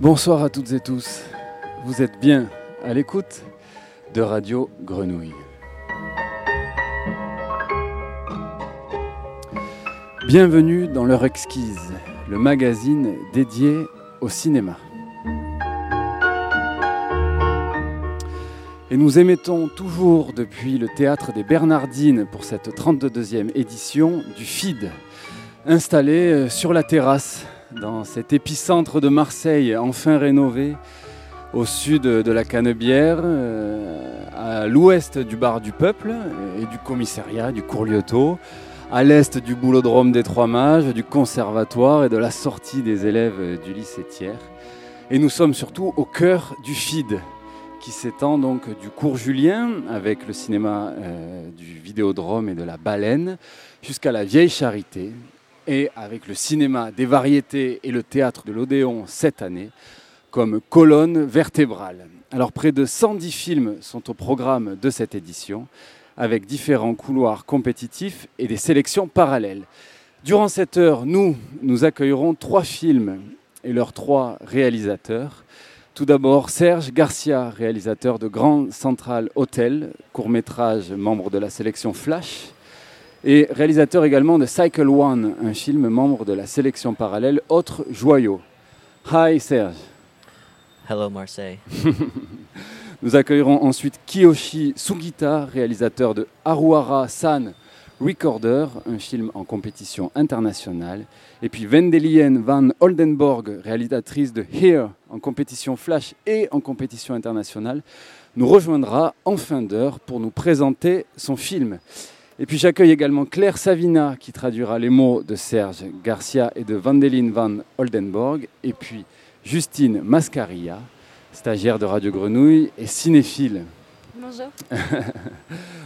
Bonsoir à toutes et tous. Vous êtes bien à l'écoute de Radio Grenouille. Bienvenue dans l'heure exquise, le magazine dédié au cinéma. Et nous émettons toujours depuis le théâtre des Bernardines pour cette 32e édition du FID, installé euh, sur la terrasse dans cet épicentre de Marseille enfin rénové, au sud de la Canebière, euh, à l'ouest du bar du Peuple et du commissariat du Courlioto, à l'est du boulodrome des Trois Mages, du conservatoire et de la sortie des élèves du lycée Thiers. Et nous sommes surtout au cœur du FID, qui s'étend donc du cours Julien avec le cinéma euh, du Vidéodrome et de la Baleine jusqu'à la Vieille Charité et avec le cinéma des variétés et le théâtre de l'Odéon cette année comme colonne vertébrale. Alors près de 110 films sont au programme de cette édition avec différents couloirs compétitifs et des sélections parallèles. Durant cette heure, nous, nous accueillerons trois films et leurs trois réalisateurs. Tout d'abord, Serge Garcia, réalisateur de Grand Central Hotel, court-métrage membre de la sélection Flash, et réalisateur également de Cycle One, un film membre de la sélection parallèle Autre Joyau. Hi Serge. Hello Marseille. Nous accueillerons ensuite Kiyoshi Sugita, réalisateur de Haruara San Recorder, un film en compétition internationale. Et puis Wendelien van Oldenborg, réalisatrice de Here en compétition flash et en compétition internationale, nous rejoindra en fin d'heure pour nous présenter son film. Et puis j'accueille également Claire Savina qui traduira les mots de Serge Garcia et de Wendelin van Oldenborg. Et puis Justine Mascaria, stagiaire de Radio Grenouille et cinéphile. Bonjour.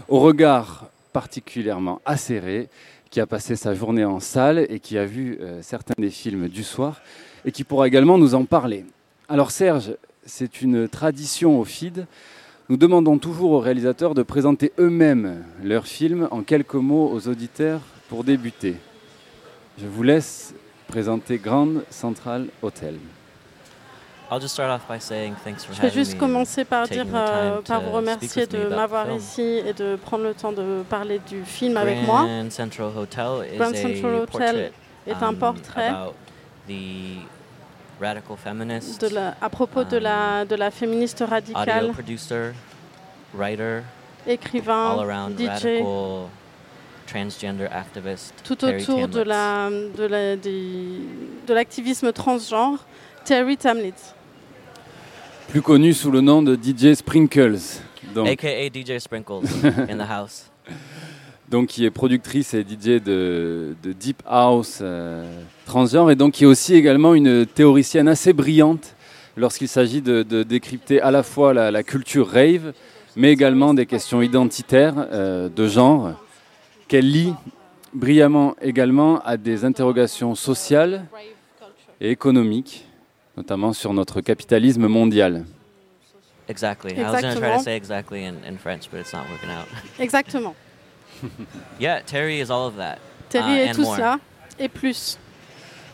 Au regard particulièrement acéré, qui a passé sa journée en salle et qui a vu euh, certains des films du soir et qui pourra également nous en parler. Alors Serge, c'est une tradition au FID. Nous demandons toujours aux réalisateurs de présenter eux-mêmes leurs films en quelques mots aux auditeurs pour débuter. Je vous laisse présenter Grand Central Hotel. I'll just start off by saying thanks for Je vais juste me commencer par dire, euh, par vous remercier de m'avoir film. ici et de prendre le temps de parler du film avec moi. Grand Central Hotel est un um, portrait radical feminist, de la- à propos de la, de la féministe audio radicale, producer, writer, écrivain, all-around DJ, radical transgender activist, tout Terry autour de la- de la- des- de l'activisme transgenre, Terry Tamlitz. Plus connu sous le nom de DJ Sprinkles. Donc, aka DJ Sprinkles in the house. donc qui est productrice et DJ de, de Deep House euh, transgenre et donc qui est aussi également une théoricienne assez brillante lorsqu'il s'agit de, de décrypter à la fois la, la culture rave, mais également des questions identitaires euh, de genre qu'elle lie brillamment également à des interrogations sociales et économiques, notamment sur notre capitalisme mondial. Exactly. I was going to try Exactement. to say exactly in, in French, but it's not working out. Exactement. Yeah, Terry is all of that. Terry Uh, est and tout more. ça et plus.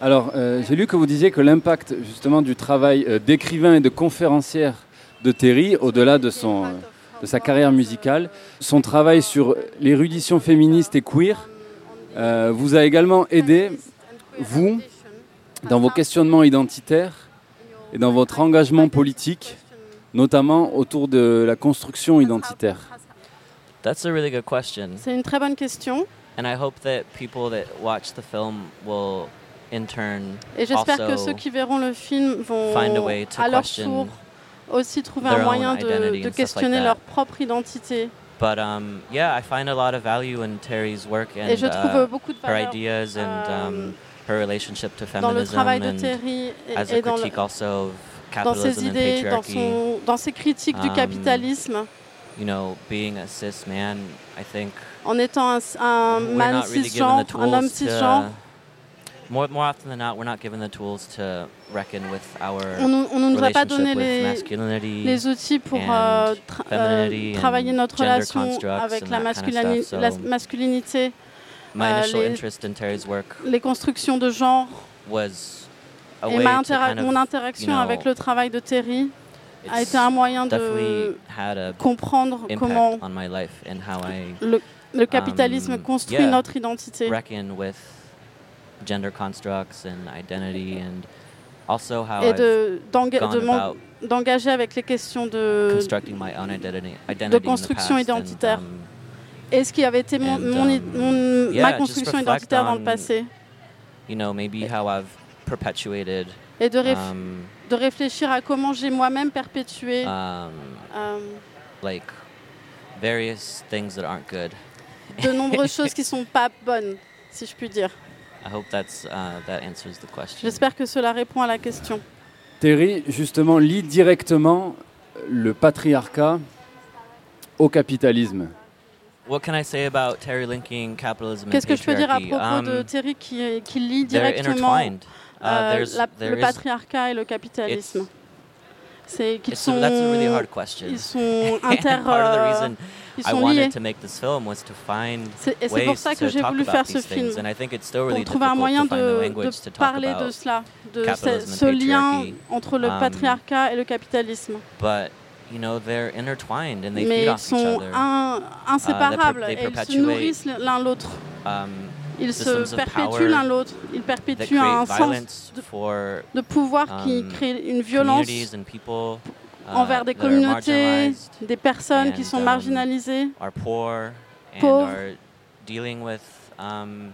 Alors, euh, j'ai lu que vous disiez que l'impact justement du travail euh, d'écrivain et de conférencière de Terry, au-delà de, son, euh, de sa carrière musicale, son travail sur l'érudition féministe et queer, euh, vous a également aidé, vous, dans vos questionnements identitaires et dans votre engagement politique, notamment autour de la construction identitaire. That's a really good question. C'est une très bonne question And I hope that people that watch the film will, in turn, et j'espère que ceux qui verront le film vont find a way to à leur tour aussi trouver their un moyen identity de, and de stuff like questionner leur propre identité. But um, yeah, I find a lot of value in Terry's work and et je trouve uh, beaucoup de her valeur ideas and euh, um, her relationship to dans le feminism and as a le- also of dans ses capitalism and idées, dans, patriarchy. son, dans ses critiques du Um, capitalisme, You know, being a cis man, I think en étant un, man really homme cisgenre. More, more often than not, we're not given the tools to reckon with our On on ne nous a pas donné relationship with les, outils pour and euh, tra- euh, travailler notre gender relation constructs avec and la, masculini- stuff, masculinité, My euh, initial les- interest in Terry's work les constructions de genre. was a Et way ma to intera- kind of mon interaction you know, avec le travail de Terry a été un moyen de comprendre comment le, le capitalisme Um, construit yeah. notre identité. reckon with gender constructs and identity and also how Et de- de d'engager avec les questions de, constructing my own identity, identity in the construction past and, identitaire. um, et ce qui avait été mon, And, um, mon- yeah, ma construction identitaire dans le passé? you know, maybe how I've perpetuated Et de, réf- um, de réfléchir à comment j'ai moi-même perpétué um, like various things that aren't good. de nombreuses choses qui sont pas bonnes, si je puis dire. I hope that's uh, that answers the question. J'espère que cela répond à la question. Terry, justement, lie directement le patriarcat au capitalisme. What can I say about Terry linking capitalism and Qu'est-ce que je peux dire à propos de Um, Terry qui, qui lie directement. Uh, euh, there's, la- there le is- patriarcat et le capitalisme C'est qu'ils really sont, hard question. ils sont inter, euh, ils I sont wanted liés. to make this film was to find C'est- Et c'est pour ça que j'ai voulu faire ce film, pour really trouver un moyen de, parler de cela, de ce, lien entre le patriarcat et le capitalisme. But you know, they're intertwined and they Mais feed ils off each sont inséparables they et ils se nourrissent l'un l'autre. Um, Ils se perpétuent l'un l'autre. Ils perpétuent un sens de, pouvoir qui um, crée une violence uh, envers des communautés, des personnes qui sont um, marginalisées, Pauvres. um,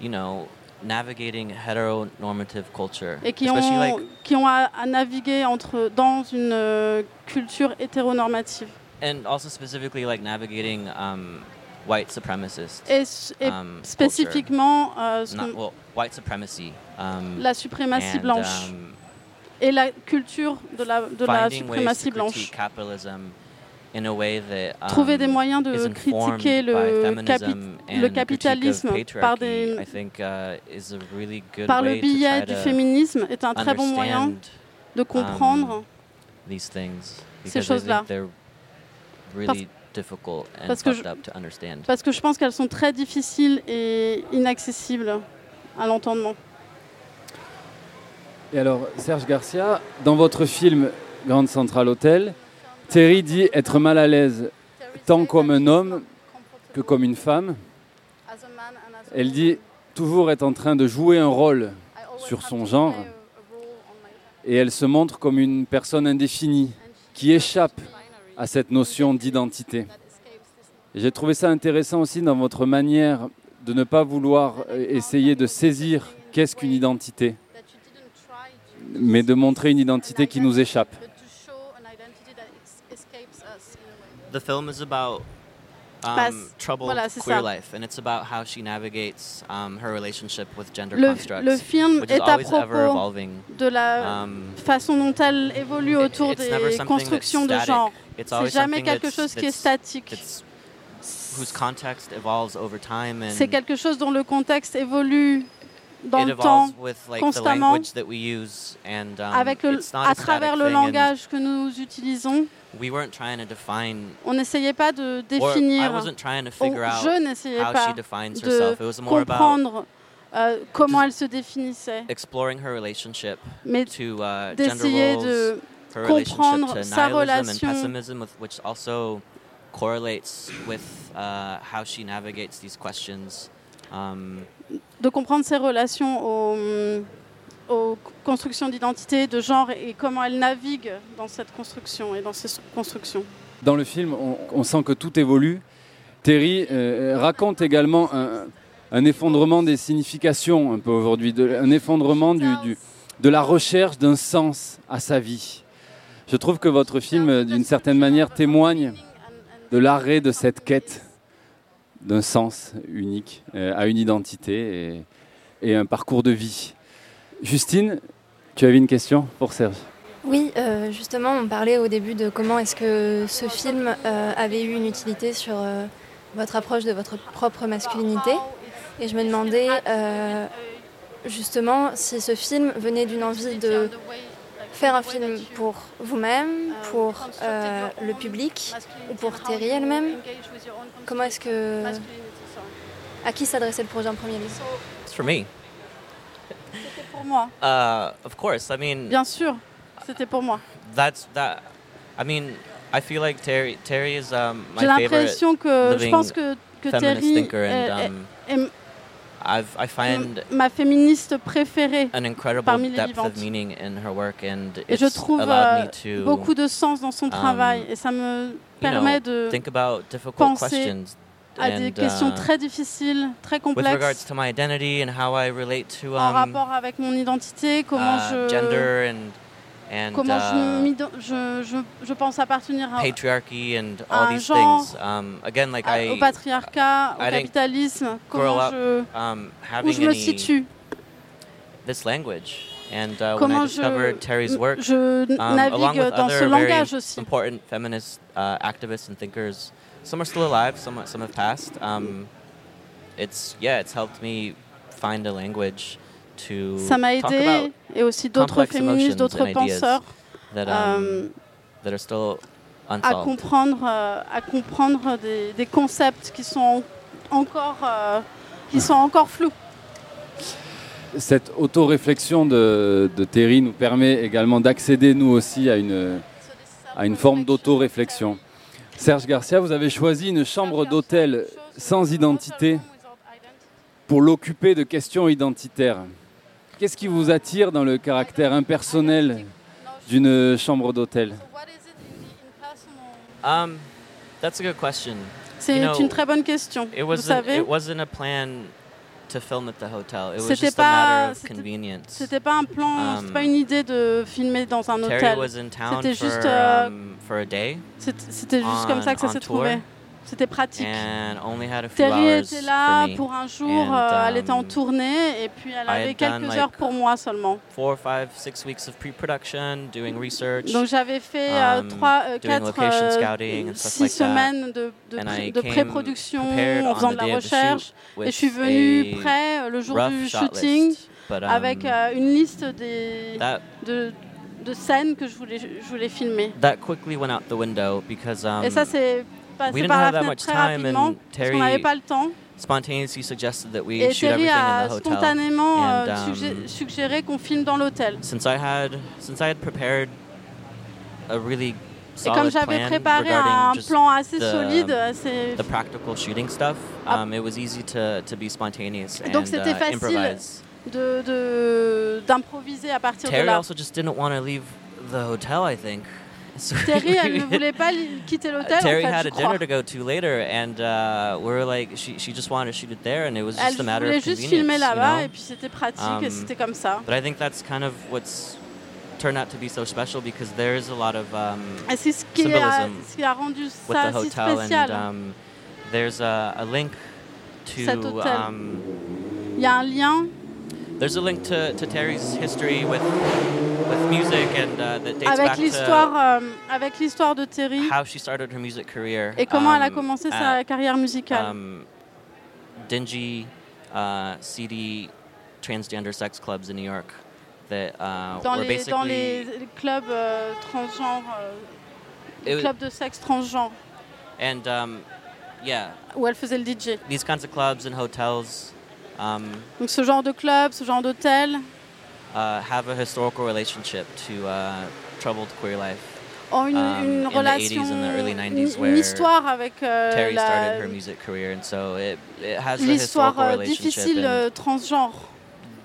you know, navigating heteronormative culture, et qui ont, like, qui ont à, à naviguer entre, dans une euh, culture hétéronormative. and also specifically like navigating um, white supremacist. Et, um, spécifiquement euh, ce Not, qu'on- well, white supremacy. Um, la suprématie and, blanche um, et la culture de la, de suprématie blanche. critique capitalism in a way that Trouver des moyens de critiquer le, capi- capitalisme par, des, think uh, is a really good par le way biais du féminisme est un très bon moyen de comprendre these things ces choses-là. think they're really difficult and parce que je- up to understand. parce que je pense qu'elles sont très difficiles et inaccessibles à l'entendement. Et alors, Serge Garcia, dans votre film Grande Centrale Hotel, Terry dit être mal à l'aise tant comme un homme que comme une femme. Elle dit toujours être en train de jouer un rôle sur son genre et elle se montre comme une personne indéfinie qui échappe à cette notion d'identité. J'ai trouvé ça intéressant aussi dans votre manière de ne pas vouloir euh, essayer de saisir qu'est-ce qu'une identité, mais de montrer une identité qui nous échappe. The film is about um, troubled voilà, queer ça. life, and it's about how she navigates um, her relationship with gender Le, constructs, le film which is est à always ever propos de la Um, façon dont elle évolue autour des constructions de genre. C'est jamais quelque chose qui est statique. that's- whose context evolves over time and C'est quelque chose dont le contexte évolue dans it le temps, evolves with the constamment, language that we use and um, avec le, it's not à a travers static le thing and langage que nous utilisons. we weren't trying to define On n'essayait pas de or I définir, wasn't trying to ou figure out je n'essayais how pas she defines de herself. It was more about comprendre euh, comment elle se définissait, exploring her relationship mais to uh, gender d'essayer roles, de her relationship comprendre to sa nihilism and relation- pessimism, which also correlates with uh, how she navigates these questions. Um, de comprendre ses relations aux, aux constructions d'identité, de genre et comment elle navigue dans cette construction et dans ces constructions. Dans le film, on, on sent que tout évolue. Terry euh, raconte également un, un effondrement des significations un peu aujourd'hui, un effondrement du, du- de la recherche d'un sens à sa vie. Je trouve que votre film, euh, d'une certaine manière, témoigne de l'arrêt de cette quête d'un sens unique euh, à une identité et, un parcours de vie. Justine, tu avais une question pour Serge? Oui, euh, justement, on parlait au début de comment est-ce que ce film euh, avait eu une utilité sur votre approche de votre propre masculinité. Et je me demandais justement si ce film venait d'une envie de faire un film pour vous-même, pour euh, le public ou pour Terry elle-même. Comment est-ce que... À qui s'adressait le projet en premier lieu? It's for me. pour moi. Uh, of course. I mean, Bien sûr, c'était pour moi. that's that. I mean, I feel like Terry Terry is um, my J'ai l'impression que je pense que, que Terry thinker, est, and est- um, est I've I find ma féministe préférée. an incredible parmi les depth of vivantes. meaning in her work, and Et je trouve allowed euh, me to beaucoup de sens dans son travail et ça me permet know, de think about difficult penser questions à des and, questions uh, très difficiles, très with regards complexes to my identity and how I relate to en um, rapport avec mon identité, comment uh, je gender and and comment uh, je, je, je pense appartenir à- patriarchy and all these genre, things. Um, again, like I au patriarcat, au I didn't capitalisme, grow comment up je, um, où having je me situe, this language, and uh, when I discovered Terry's work, um, along with other very aussi. important feminist uh, activists and thinkers, some are still alive, some some have passed. Um, it's yeah, it's helped me find a language to Ça m'a talk aidé about et aussi d'autres féministes, d'autres penseurs that um, euh, that are still à comprendre, euh, à comprendre des, des concepts qui sont encore, euh, qui sont encore flous. Cette autoréflexion de, de Terry nous permet également d'accéder nous aussi à une, à une forme d'autoréflexion. Serge Garcia, vous avez choisi une chambre d'hôtel sans identité pour l'occuper de questions identitaires. Qu'est-ce qui vous attire dans le caractère impersonnel d'une chambre d'hôtel Um, that's a good question. C'est You know, une très bonne question. It Vous wasn't. savez, It wasn't a plan to film at the hotel. It was C'était just a pas- matter of c'était- convenience. c'était pas un plan, Um, c'était pas une idée de filmer dans un Terry hôtel. was in town C'était for, juste, euh, um, for a day C'est- C'était juste comme ça que ça s'est trouvé. C'était pratique. and only had a few Terry était là pour un jour, And, euh, elle était en um, tournée et puis elle avait quelques heures pour moi seulement. Four, five, six weeks of pre-production, doing research, Donc j'avais fait euh, um, trois, euh, doing quatre, location euh, scouting and stuff six like that. semaines de, pré-production en faisant de la recherche. Et je suis venue prêt euh, le jour du shooting list. But, avec um, euh, une liste des, that de, de scènes que je voulais, je voulais filmer. that quickly went out the window because um, Et ça, c'est didn't par la have that fenêtre much très time rapidement and parce qu'on n'avait Terry pas le temps. spontaneously suggested that we Et shoot Terry everything in a the hotel. spontanément euh, And, um, suggé- suggéré qu'on filme dans l'hôtel. Since I had since I had prepared a really Et comme solid j'avais plan préparé un plan assez the- solide, assez the practical shooting stuff, Ah. um, it was easy to, to be spontaneous Donc and c'était uh, facile de- d'improviser à partir de Terry là. also just didn't want to leave the hotel, I think. So Terry, elle ne voulait pas quitter l'hôtel. en fait, had a dinner to go to later, and uh, we were like, she, she just wanted to shoot it there, and it was Elle just a matter voulait of juste convenience. filmer you là-bas know? et puis c'était pratique et Um, c'était comme ça. But I think that's kind of what's turned out to be so special because there is a lot of um, Et c'est ce qui, a, symbolism ce qui a rendu with ça the si hotel, spécial. and um, there's a, a link Cet to hôtel. um, Il y a un lien there's a link to, to Terry's history with with music and uh, that dates avec back l'histoire to euh, avec l'histoire de Terry how she started her music career. et comment elle a um, commencé at, sa carrière musicale. um, dingy, uh, seedy transgender sex clubs in New York that uh, dans, were les, dans basically les les clubs euh, transgenres, euh, clubs de sexe transgenre, and um, yeah, où elle faisait le DJ. these kinds of clubs and hotels um, Donc ce genre de club, ce genre d'hôtel? uh, have a historical relationship to uh, troubled queer life. ont une, Um, une relation, 80s and the early une, 90s une where histoire avec euh, Terry la- started her music career, and so it, it has a l'histoire historical euh, relationship. difficile and euh, transgenre.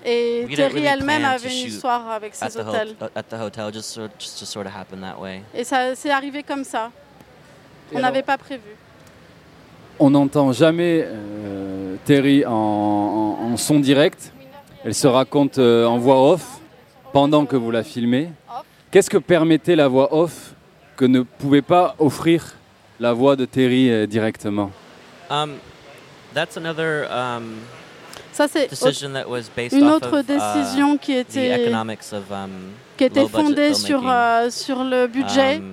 Et Terry really elle-même avait to une histoire avec ces the, hôtels. the hotel, just sort, just, just sort of happened that way. Et ça c'est arrivé comme ça. Et On n'avait pas prévu. On n'entend jamais euh, Terry en, en- en son direct. Elle se raconte euh, en voix off pendant que vous la filmez. Qu'est-ce que permettait la voix off que ne pouvait pas offrir la voix de Terry euh, directement? Um, that's another um, Ça c'est decision that was based une autre of uh, décision qui the était of um, qui était fondée sur euh, sur le budget.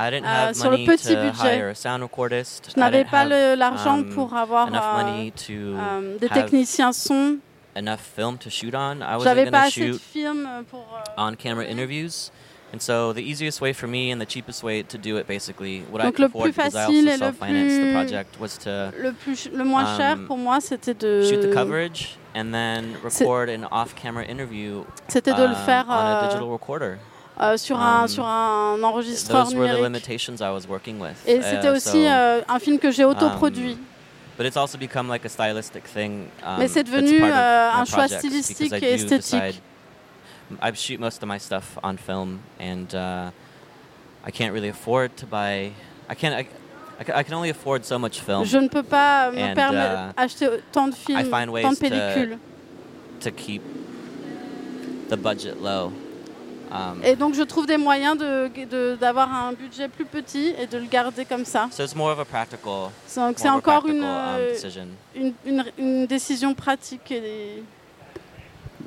Um, I didn't Euh, have sur le money petit budget. hire a sound recordist. Je I n'avais pas l'argent um, pour avoir enough euh, money to euh, des techniciens son. enough film to shoot on. I wasn't J'avais pas assez de films pour. euh, on-camera interviews. And so the easiest way for me and the cheapest way to do it, basically, what I Donc could le afford plus because I also et le self-financed the project was to Le, plus, le moins cher Um, pour moi, c'était de, shoot the coverage and then record an off-camera interview c'était de le um, faire on a euh, digital recorder. Euh, sur, un, um, sur un enregistreur Those were the limitations I was working with. Et Uh, c'était aussi so- euh, un film que j'ai autoproduit. But it's also become like a stylistic thing. Um, Mais c'est devenu, euh, un choix stylistique et esthétique. I shoot most of my stuff on film, and uh, I can't really afford to buy. I can't. I, I ca- I can only afford so much film Je ne peux pas me permettre uh, d'acheter tant de films, tant de to- pellicules. to keep the budget low. Um, Et donc je trouve des moyens de- de- d'avoir un budget plus petit et de le garder comme ça. so it's more of a practical, Donc c'est encore practical une, um, euh, decision. une, une- une décision pratique. Et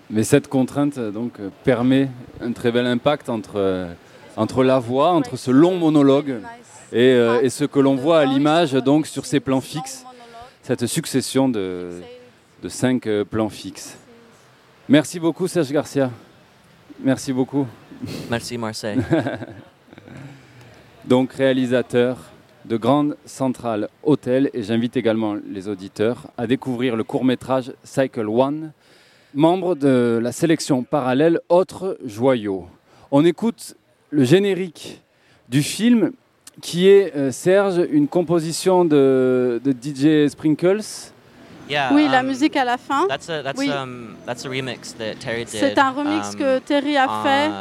Mais cette contrainte euh, donc euh, permet un très bel impact entre, entre la voix, entre ce long monologue et, euh, et ce que l'on voit à l'image donc sur ces plans fixes, cette succession de, de cinq plans fixes. Merci beaucoup Serge Garcia. Merci beaucoup. Merci Marseille. Donc réalisateur de Grande Centrale Hotel et j'invite également les auditeurs à découvrir le court-métrage Cycle One, membre de la sélection parallèle Autres Joyaux. On écoute le générique du film qui est, euh, Serge, une composition de, de DJ Sprinkles. Yeah. oui, la um, musique à la fin. That's a that's Oui. um that's a remix that Terry did. C'est un remix um, que Terry a fait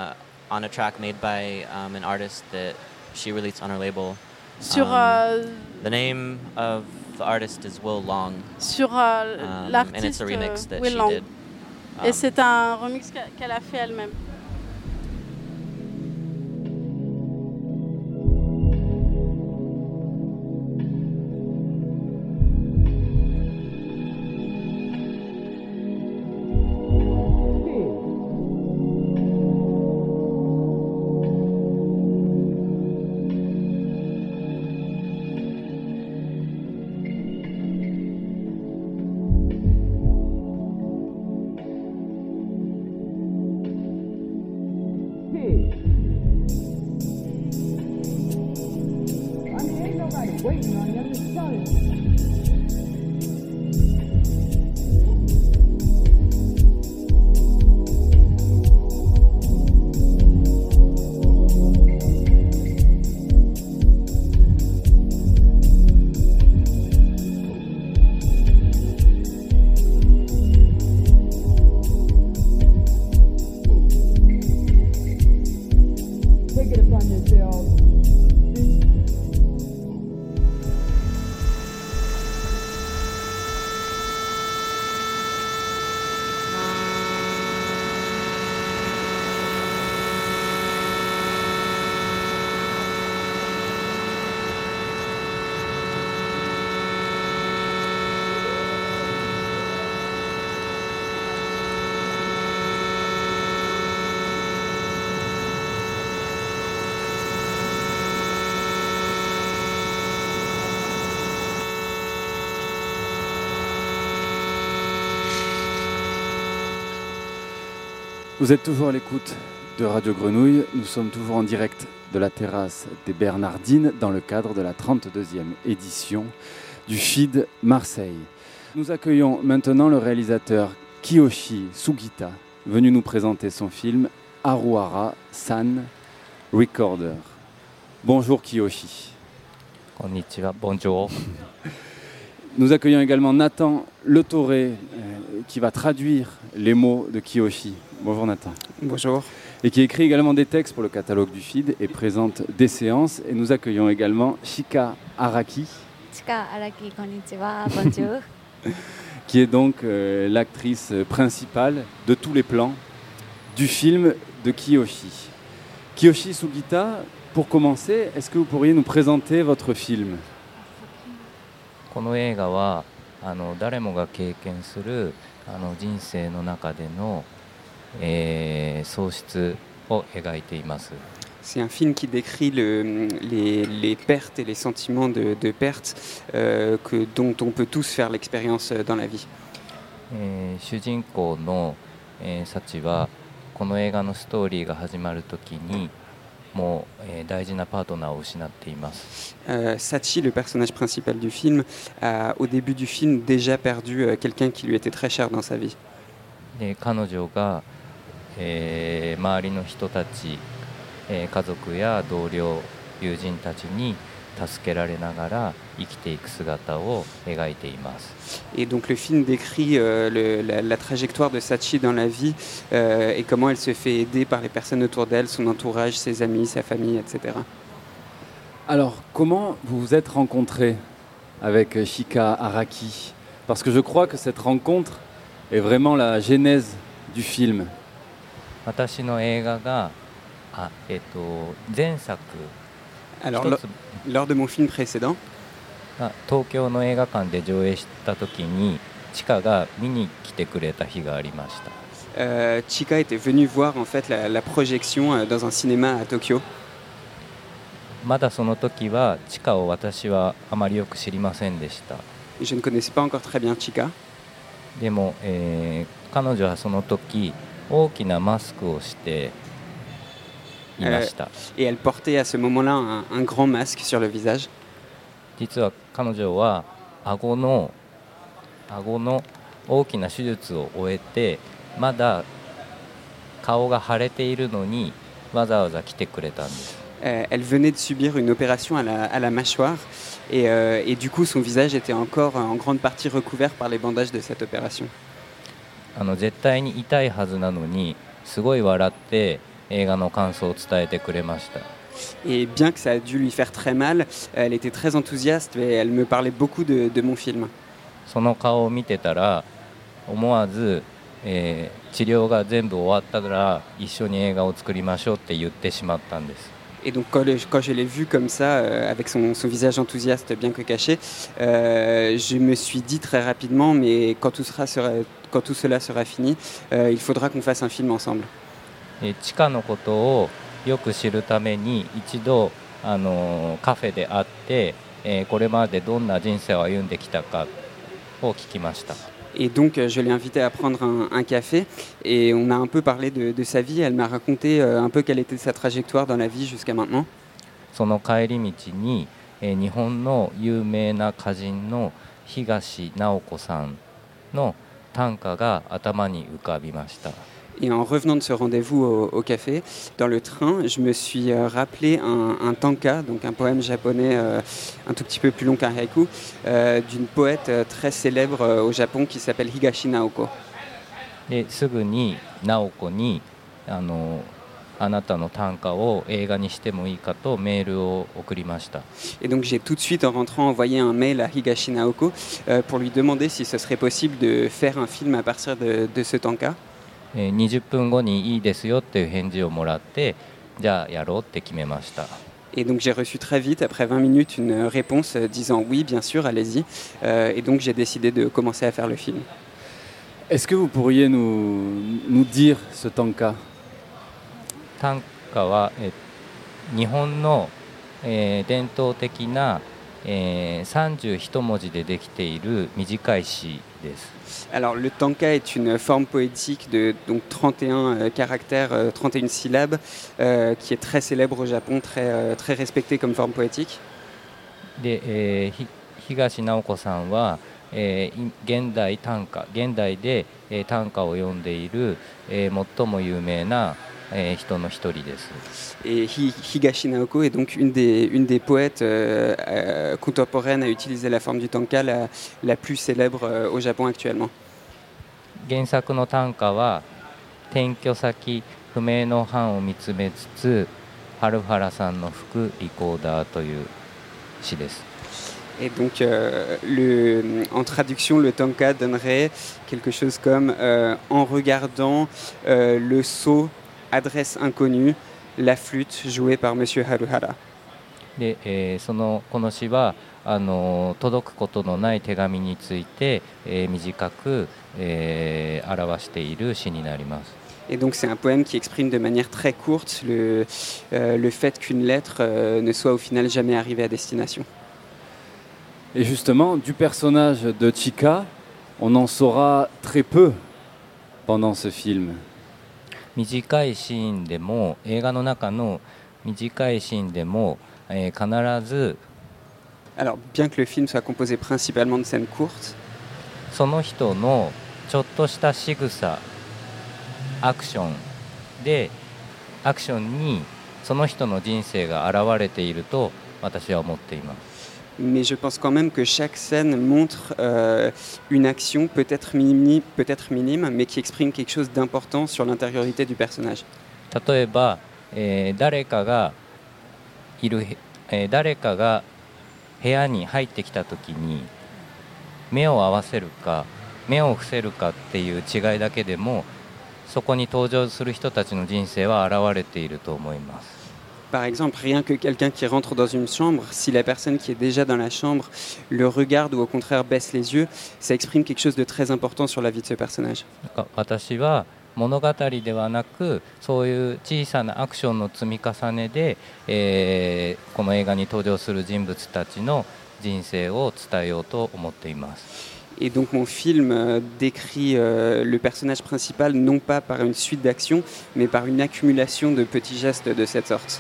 on a track made by um, an artist that she released on her label. sur, um, euh, The name of the artist is Will Long, sur euh, l'artiste a remix euh, that Will she Long. did. Et c'est un remix qu'elle a fait elle-même. Vous êtes toujours à l'écoute de Radio Grenouille. Nous sommes toujours en direct de la terrasse des Bernardines dans le cadre de la 32e édition du FID Marseille. Nous accueillons maintenant le réalisateur Kiyoshi Sugita, venu nous présenter son film Aruara San Recorder. Bonjour Kiyoshi. Konnichiwa, bonjour. Nous accueillons également Nathan Letoré euh, qui va traduire les mots de Kiyoshi. Bonjour Nathan. Bonjour. Et qui écrit également des textes pour le catalogue du FID et présente des séances. Et nous accueillons également Shika Araki. Shika Araki, konnichiwa, bonjour. qui est donc euh, l'actrice principale de tous les plans du film de Kiyoshi. Kiyoshi Sugita, pour commencer, est-ce que vous pourriez nous présenter votre film? この映画はあの誰もが経験するあの人生の中での、えー喪失を描いています。C'est un film qui décrit le- les, les pertes et les sentiments de, de perte euh, que, dont on peut tous faire l'expérience euh, dans la vie. えー主人公の、えーサチはこの映画のストーリーが始まる時に、もう、えー大事なパートナーを失っています Euh, Sachi, le personnage principal du film, a au début du film déjà perdu euh, quelqu'un qui lui était très cher dans sa vie. で彼女が、えー周りの人たち、えー家族や同僚友人たちに Et donc le film décrit euh, la, trajectoire de Sachi dans la vie euh, et comment elle se fait aider par les personnes autour d'elle, son entourage, ses amis, sa famille, etc. Alors comment vous vous êtes rencontrés avec Shika Araki? Parce que je crois que cette rencontre est vraiment la genèse du film. Alors 一 lo- つ lors de mon film précédent, が東京の映画館で上映した時にチカが見に来てくれた日がありました euh, Chika était venue voir en fait la, la projection euh, dans un cinéma à Tokyo. まだその時はチカを私はあまりよく知りませんでした Je ne connaissais pas encore très bien Chika. でも、えー彼女はその時大きなマスクをしていました、 Et elle portait à ce moment-là un, un grand masque sur le visage. 実は彼女は顎の顎の大きな手術を終えてまだ顔が腫れているのにわざわざ来てくれたんです Euh, elle venait de subir une opération à la, à la mâchoire et, euh, et du coup son visage était encore euh, en grande partie recouvert par les bandages de cette opération. あの絶対に痛いはずなのにすごい笑って 映画の感想を伝えてくれました Et bien que ça a dû lui faire très mal, elle était très enthousiaste et elle me parlait beaucoup de, de mon film. その顔を見てたら思わず、えー治療が全部終わったら一緒に映画を作りましょうって言ってしまったんです Et donc quand, le- quand je l'ai vu comme ça, euh, avec son, son visage enthousiaste bien que caché, euh, je me suis dit très rapidement, mais quand tout, sera, sera- quand tout cela sera fini, euh, il faudra qu'on fasse un film ensemble. で地下のことをよく知るために一度あのカフェで会って、えーこれまでどんな人生を歩んできたかを聞きました Et donc euh, je l'ai invitée à prendre un, un café et on a un peu parlé de, de sa vie. Elle m'a raconté euh, un peu quelle était sa trajectoire dans la vie jusqu'à maintenant. その帰り道に、えー日本の有名な歌人の東直子さんの短歌が頭に浮かびました Et en revenant de ce rendez-vous au, au café, dans le train, je me suis euh, rappelé un, un tanka, donc un poème japonais euh, un tout petit peu plus long qu'un haïku, euh, d'une poète euh, très célèbre euh, au Japon qui s'appelle Higashi Naoko. ですぐに直子にあのあなたの短歌を映画にしてもいいかとメールを送りました Et donc j'ai tout de suite, en rentrant, envoyé un mail à Higashi Naoko euh, pour lui demander si ce serait possible de faire un film à partir de, de ce tanka. えー20分後にいいですよっていう返事をもらってじゃあやろうって決めました Et donc j'ai reçu très vite, après 20 minutes, une réponse euh, disant oui, bien sûr, allez-y. Euh, et donc j'ai décidé de commencer à faire le film. Est-ce que vous pourriez nous, nous dire ce tanka 短歌は、え日本の、えー伝統的な、えー31文字でできている短い詩です。 Alors le tanka est une forme poétique de donc 31 euh, caractères, euh, 31 syllabes, euh, qui est très célèbre au Japon, très, euh, très respectée comme forme poétique. で、えーひ東直子さんは、えーい現代短歌現代で、えー短歌を読んでいる、えー最も有名な、 えー人の一人です。 Et Hi- Higashi Naoko est donc une des, une des poètes euh, euh, contemporaines à utiliser la forme du tanka la, la plus célèbre euh, au Japon actuellement. 原作の短歌は転居先不明の藩を見つめつつ春原さんの服リコーダーという詩です。 Et donc, euh, le, en traduction, le tanka donnerait quelque chose comme euh, en regardant euh, le sceau, adresse inconnue, la flûte jouée par Monsieur Haruhara. で、えーそのこの詩はあの届くことのない手紙について、えー短く、えー表している詩になります。 Et donc, c'est un poème qui exprime de manière très courte le, euh, le fait qu'une lettre euh, ne soit au final jamais arrivée à destination. Et justement, du personnage de Chika, on en saura très peu pendant ce film. 短いシーンでも映画の中の短いシーンでも、えー必ず Alors, bien que le film soit composé principalement de scènes courtes, その人のちょっとした仕草アクションでアクションにその人の人生が現れていると私は思っています mais je pense quand même que chaque scène montre euh, une action peut-être minime, peut minime, mais qui exprime quelque chose d'important sur l'intériorité du personnage. 例えば、えー誰かがいる、えー誰かが部屋に入ってきた時に目を合わせるか目を伏せるかっていう違いだけでもそこに登場する人たちの人生は現れていると思います Par exemple, rien que quelqu'un qui rentre dans une chambre, si la personne qui est déjà dans la chambre le regarde ou au contraire baisse les yeux, ça exprime quelque chose de très important sur la vie de ce personnage. なんか私は物語ではなくそういう小さなアクションの積み重ねで、えーこの映画に登場する人物たちの人生を伝えようと思っています Et donc mon film euh, décrit euh, le personnage principal non pas par une suite d'actions, mais par une accumulation de petits gestes de cette sorte.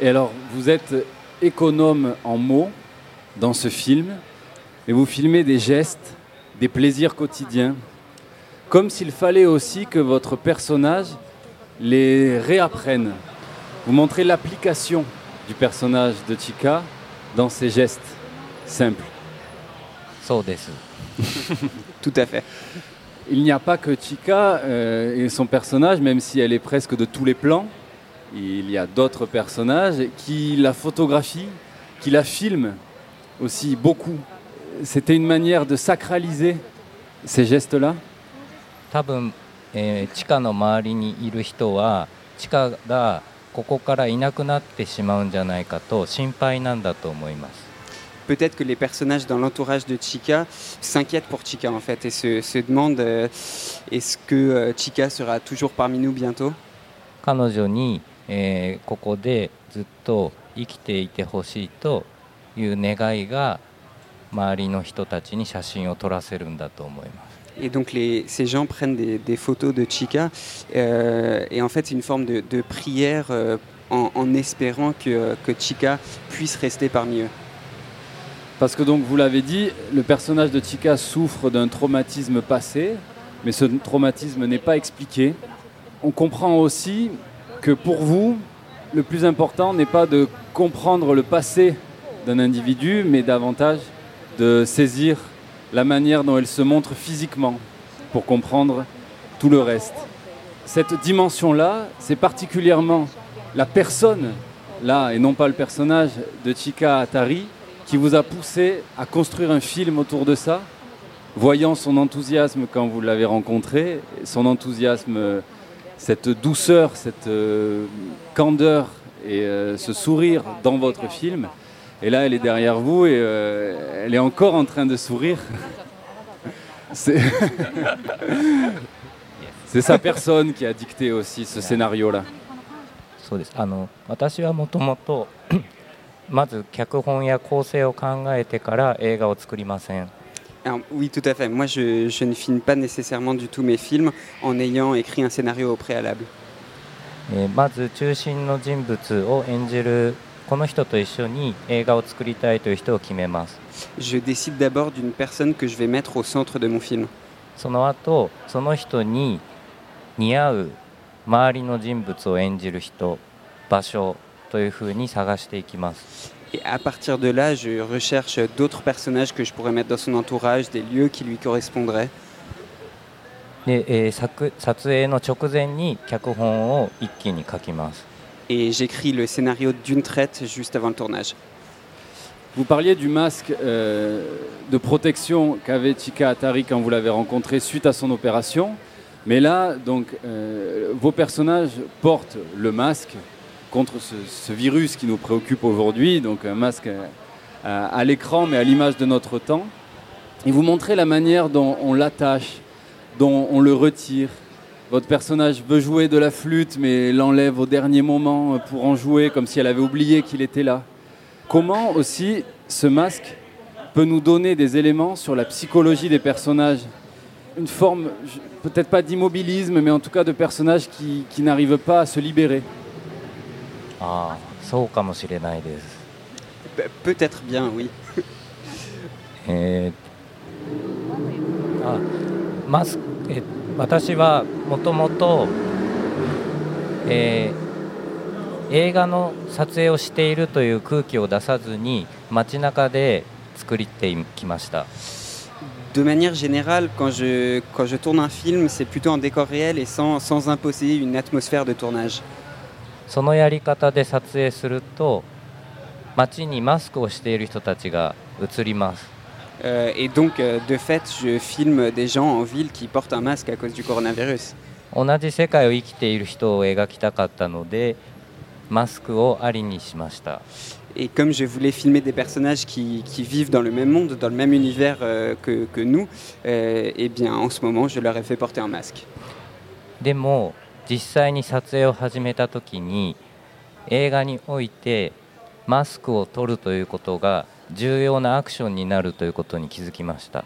Et alors, vous êtes économe en mots dans ce film, et vous filmez des gestes, des plaisirs quotidiens, comme s'il fallait aussi que votre personnage les réapprenne. Vous montrez l'application du personnage de Chika dans ses gestes simples. Tout à fait. Il n'y a pas que Chika euh, et son personnage, même si elle est presque de tous les plans, Il y a d'autres personnages qui la photographient, qui la filment aussi beaucoup. C'était une manière de sacraliser ces gestes-là. 多分、えー地下の周りにいる人は地下がここからいなくなってしまうんじゃないかと心配なんだと思います Peut-être que les personnages dans l'entourage de Chica s'inquiètent pour Chica en fait et se, se demandent euh, est-ce que euh, Chica sera toujours parmi nous bientôt 彼女に、 えーここでずっと生きていてほしいという願いが周りの人たちに写真を撮らせるんだと思います Et donc les, ces gens prennent des, des photos de Chica euh, et en fait c'est une forme de, de prière euh, en, en espérant que, que Chica puisse rester parmi eux. Parce que donc, vous l'avez dit, le personnage de Chica souffre d'un traumatisme passé, mais ce traumatisme n'est pas expliqué. On comprend aussi que pour vous, le plus important n'est pas de comprendre le passé d'un individu, mais davantage de saisir la manière dont elle se montre physiquement pour comprendre tout le reste. Cette dimension-là, c'est particulièrement la personne, là, et non pas le personnage de Chika Atari, qui vous a poussé à construire un film autour de ça, voyant son enthousiasme quand vous l'avez rencontré, son enthousiasme, cette douceur, cette euh, candeur et euh, ce sourire dans votre film. Et là, elle est derrière vous et euh, elle est encore en train de sourire. C'est C'est sa personne qui a dicté aussi ce scénario-là. そうですあの私はもともとまず脚本や構成を考えてから映画を作りません Alors, oui, tout à fait. Moi, je, je ne filme pas nécessairement du tout mes films en ayant écrit un scénario au préalable. えーまず中心の人物を演じるこの人と一緒に映画を作りたいという人を決めます Je décide d'abord d'une personne que je vais mettre au centre de mon film. その後その人に似合う周りの人物を演じる人場所というふうに探していきます Et à partir de là, je recherche d'autres personnages que je pourrais mettre dans son entourage, des lieux qui lui correspondraient. で、えー作撮影の直前に脚本を一気に書きます Et j'écris le scénario d'une traite juste avant le tournage. Vous parliez du masque euh, de protection qu'avait Chika Atari quand vous l'avez rencontré suite à son opération. Mais là, donc, euh, vos personnages portent le masque contre ce, virus qui nous préoccupe aujourd'hui, donc un masque à, l'écran, mais à l'image de notre temps. Et vous montrez la manière dont on l'attache, dont on le retire. Votre personnage veut jouer de la flûte, mais l'enlève au dernier moment pour en jouer, comme si elle avait oublié qu'il était là. Comment aussi ce masque peut nous donner des éléments sur la psychologie des personnages? Une forme, peut-être pas d'immobilisme, mais en tout cas de personnages qui, qui n'arrivent pas à se libérer. ああそうかもしれないです Pe- Peut-être bien, oui. えーあマスえ私はもともとえー映画の撮影をしているという空気を出さずに街中で作りてきました De manière générale, quand je, quand je tourne un film, c'est plutôt en décor réel et sans, sans imposer une atmosphère de tournage. そのやり方で撮影すると街にマスクをしている人たちが映ります Euh, et donc, euh, de fait, je filme des gens en ville qui portent un masque à cause du coronavirus. 同じ世界を生きている人を描きたかったのでマスクをありにしました Et comme je voulais filmer des personnages qui, qui vivent dans le même monde, dans le même univers euh, que, que nous, euh, eh bien, en ce moment, je leur ai fait porter un masque. でも 実際に撮影を始めた時に映画においてマスクを取るということが重要なアクションになるということに気づきました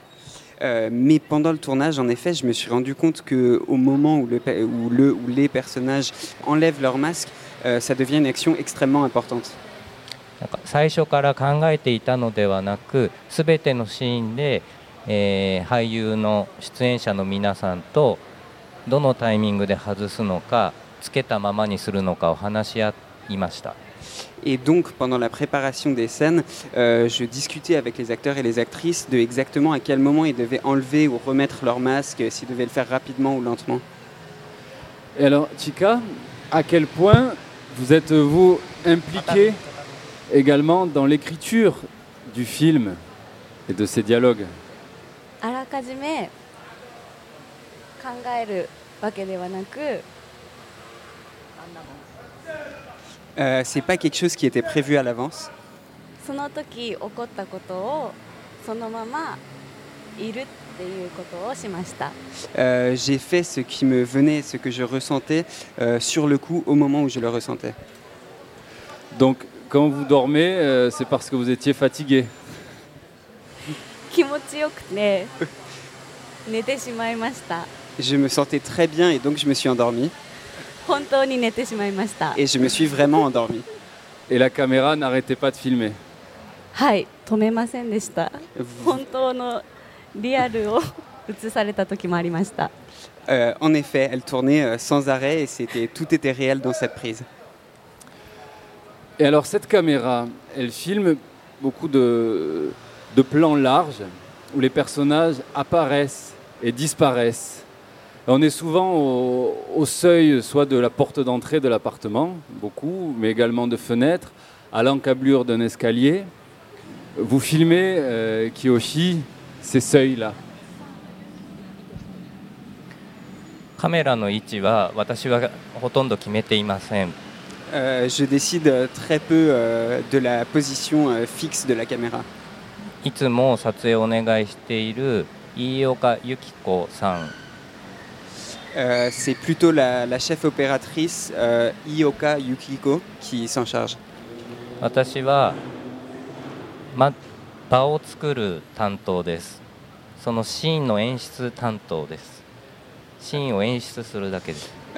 Euh, mais pendant le tournage, en effet, je me suis rendu compte qu'au moment où, le, où, le, ou les personnages enlèvent leur masque, euh, ça devient une action extrêmement importante. なんか最初から考えていたのではなく全てのシーンで、えー俳優の出演者の皆さんとどのタイミングで外すのかつけたままにするのかを話し合いました Et donc, pendant la préparation des scènes, euh, je discutais avec les acteurs et les actrices de exactement à quel moment ils devaient enlever ou remettre leur masque, s'ils devaient le faire rapidement ou lentement. Et alors, Chika, à quel point vous êtes, vous, impliqué également dans l'écriture du film et de ses dialogues あらかじめ 考えるわけではなく Euh, c'est pas quelque chose qui était prévu à l'avance. その時起こったことをそのままいるっていうことをしました Euh, j'ai fait ce qui me venait, ce que je ressentais euh, sur le coup au moment où je le ressentais. Donc, quand vous dormez, euh, c'est parce que vous étiez fatigué. 気持ちよくて寝てしまいました je me sentais très bien et donc je me suis endormi. Et je me suis vraiment endormi. Et la caméra n'arrêtait pas de filmer. Euh, en effet, elle tournait euh, sans arrêt et tout était réel dans cette prise. Et alors cette caméra, elle filme beaucoup de plans larges où les personnages apparaissent et disparaissent. Et on est souvent au, au seuil soit de la porte d'entrée de l'appartement, beaucoup, mais également de fenêtres, à l'encablure d'un escalier. Vous filmez, euh, Kiyoshi, ces seuils-là. カメラの位置は私はほとんど決めていません Euh, je décide euh, très peu euh, de la position euh, fixe de la caméra. いつも撮影をお願いしている飯岡由紀子さん Euh, c'est plutôt la, la, chef opératrice euh, Ioka Yukiko qui s'en charge.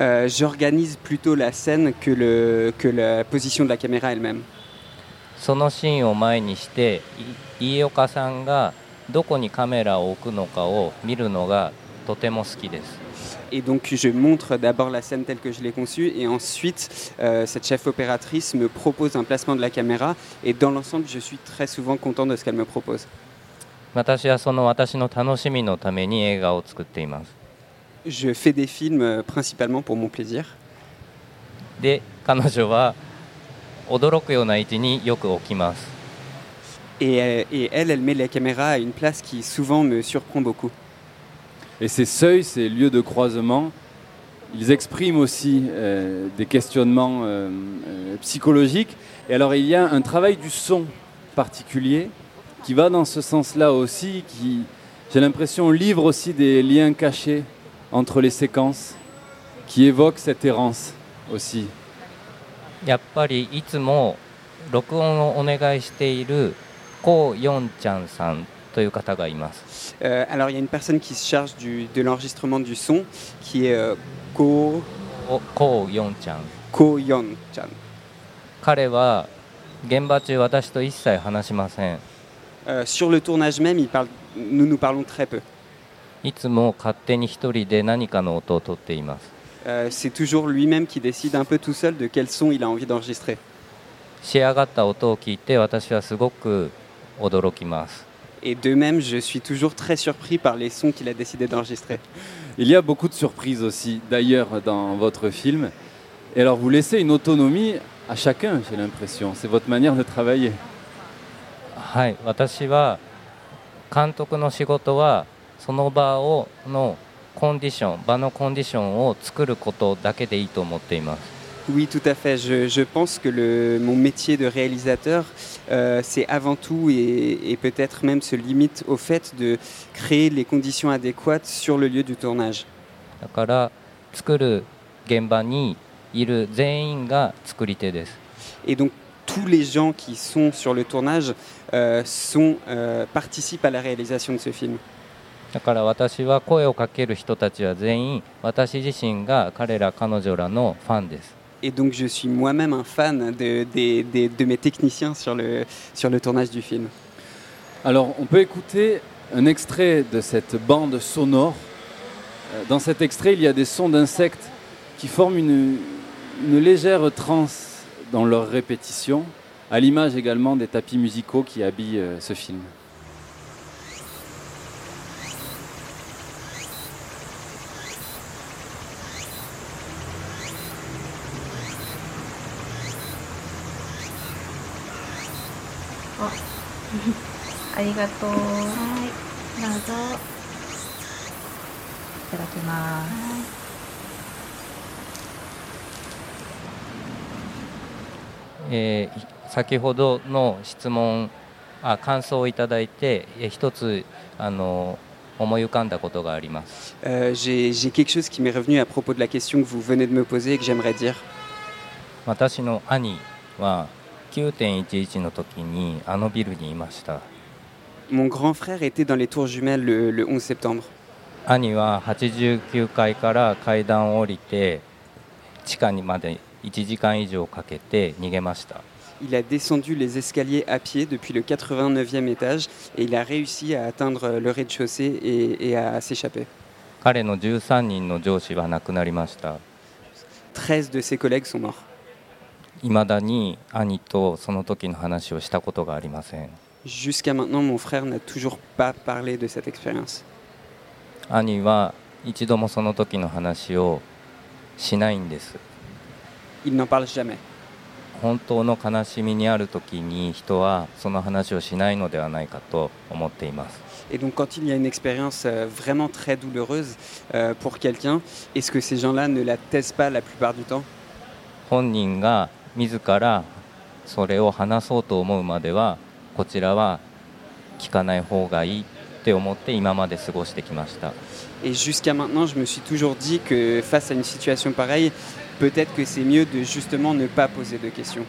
Euh, J'organise plutôt la scène que, le, que la position de la caméra elle-même. そのシーンを前にして飯岡さんがどこにカメラを置くのかを見るのがとても好きです。Et donc je montre d'abord la scène telle que je l'ai conçue et ensuite euh, cette chef opératrice me propose un placement de la caméra et dans l'ensemble je suis très souvent content de ce qu'elle me propose. 私はその私の楽しみのために映画を作っています Je fais des films euh, principalement pour mon plaisir で彼女は驚くような位置によく置きます et, euh, et elle, elle met la caméra à une place qui souvent me surprend beaucoup. Et ces seuils, ces lieux de croisement, ils expriment aussi euh, des questionnements euh, euh, psychologiques. Et alors il y a un travail du son particulier qui va dans ce sens-là aussi, qui, j'ai l'impression, livre aussi des liens cachés entre les séquences, qui évoquent cette errance aussi. やっぱりいつも録音をお願いしているコウ・ヨンちゃんさん という方がいます。彼は現場中私と一切話しません。いつも勝手に一人で何かの音を取っています。仕上がった音を聞いて私はすごく驚きます。Et de même, je suis toujours très surpris par les sons qu'il a décidé d'enregistrer. Il y a beaucoup de surprises aussi, d'ailleurs, dans votre film. Et alors, vous laissez une autonomie à chacun, j'ai l'impression. C'est votre manière de travailler. はい私は監督の仕事はその場をのコンディション場のコンディションを作ることだけでいいと思っています Oui, tout à fait. Je, je pense que le, mon métier de réalisateur, euh, c'est avant tout et, et peut-être même se limite au fait de créer les conditions adéquates sur le lieu du tournage. だから作る現場にいる全員が作り手です Et donc, tous les gens qui sont sur le tournage euh, sont, euh, participent à la réalisation de ce film. だから私は声をかける人たちは全員私自身が彼ら彼女らのファンです Et donc, je suis moi-même un fan de, mes techniciens sur le, sur le tournage du film. Alors, on peut écouter un extrait de cette bande sonore. Euh, Dans cet extrait, il y a des sons d'insectes qui forment une, une légère transe dans leur répétition, à l'image également des tapis musicaux qui habillent euh, ce film. ありがとう。はいどうぞいただきます。えーい先ほどの質問あ感想をいただいてえー一つあの思い浮かんだことがあります Euh, J'ai quelque chose qui m'est revenu à propos de la question que vous venez de me poser et que j'aimerais dire. 私の兄は9.11の時にあのビルにいました Mon grand frère était dans les tours jumelles le, le 11 septembre. 兄は89階から階段を降りて地下にまで1時間以上かけて逃げました Il a descendu les escaliers à pied depuis le 89e étage et il a réussi à atteindre le rez-de-chaussée et, et à s'échapper. 彼の13人の上司は亡くなりました13 de ses collègues sont morts. いまだに兄とその時の話をしたことがありません Jusqu'à maintenant, mon frère n'a toujours pas parlé de cette expérience. 兄は一度もその時の話をしないんです Il n'en parle jamais. 本当の悲しみにある時に人はその話をしないのではないかと思っています Et donc quand il y a une expérience euh, vraiment très douloureuse euh, pour quelqu'un, est-ce que ces gens-là ne la taisent pas la plupart du temps 本人が自らそれを話そうと思うまでは こちらは聞かない方がいいって思って今まで過ごしてきました Et jusqu'à maintenant, je me suis toujours dit que face à une situation pareille, peut-être que c'est mieux de justement ne pas poser de questions.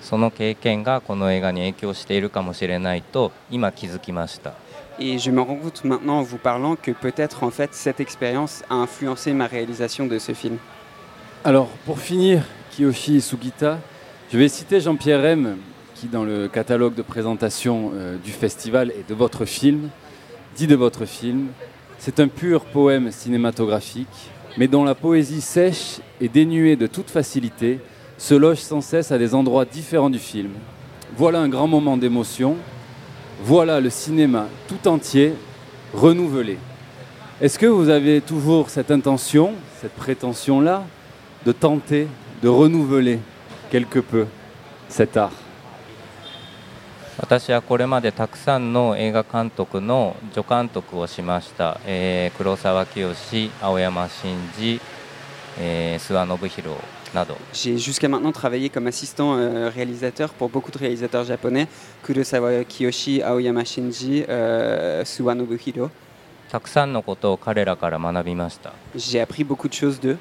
その経験がこの映画に影響しているかもしれないと今気づきました Et je me rends compte maintenant en vous parlant que peut-être en fait cette expérience a influencé ma réalisation de ce film. Alors, pour finir, Kiyoshi Sugita, je vais citer Jean-Pierre M, qui, dans le catalogue de présentation euh, du festival et de votre film, dit de votre film C'est un pur poème cinématographique, mais dont la poésie sèche et dénuée de toute facilité se loge sans cesse à des endroits différents du film. Voilà un grand moment d'émotion. Voilà le cinéma tout entier renouvelé. Est-ce que vous avez toujours cette intention, cette prétention-là, de tenter de renouveler quelque peu cet art? 私はこれまでたくさんの映画監督の助監督をしました、えー黒沢清青山真司、えー諏訪信弘など J'ai jusqu'à maintenant travaillé comme assistant euh, réalisateur pour beaucoup de réalisateurs japonais, Kurosawa Kiyoshi, Aoyama Shinji, euh, Suwa Nobuhiro. たくさんのことを彼らから学びました J'ai appris beaucoup de choses d'eux.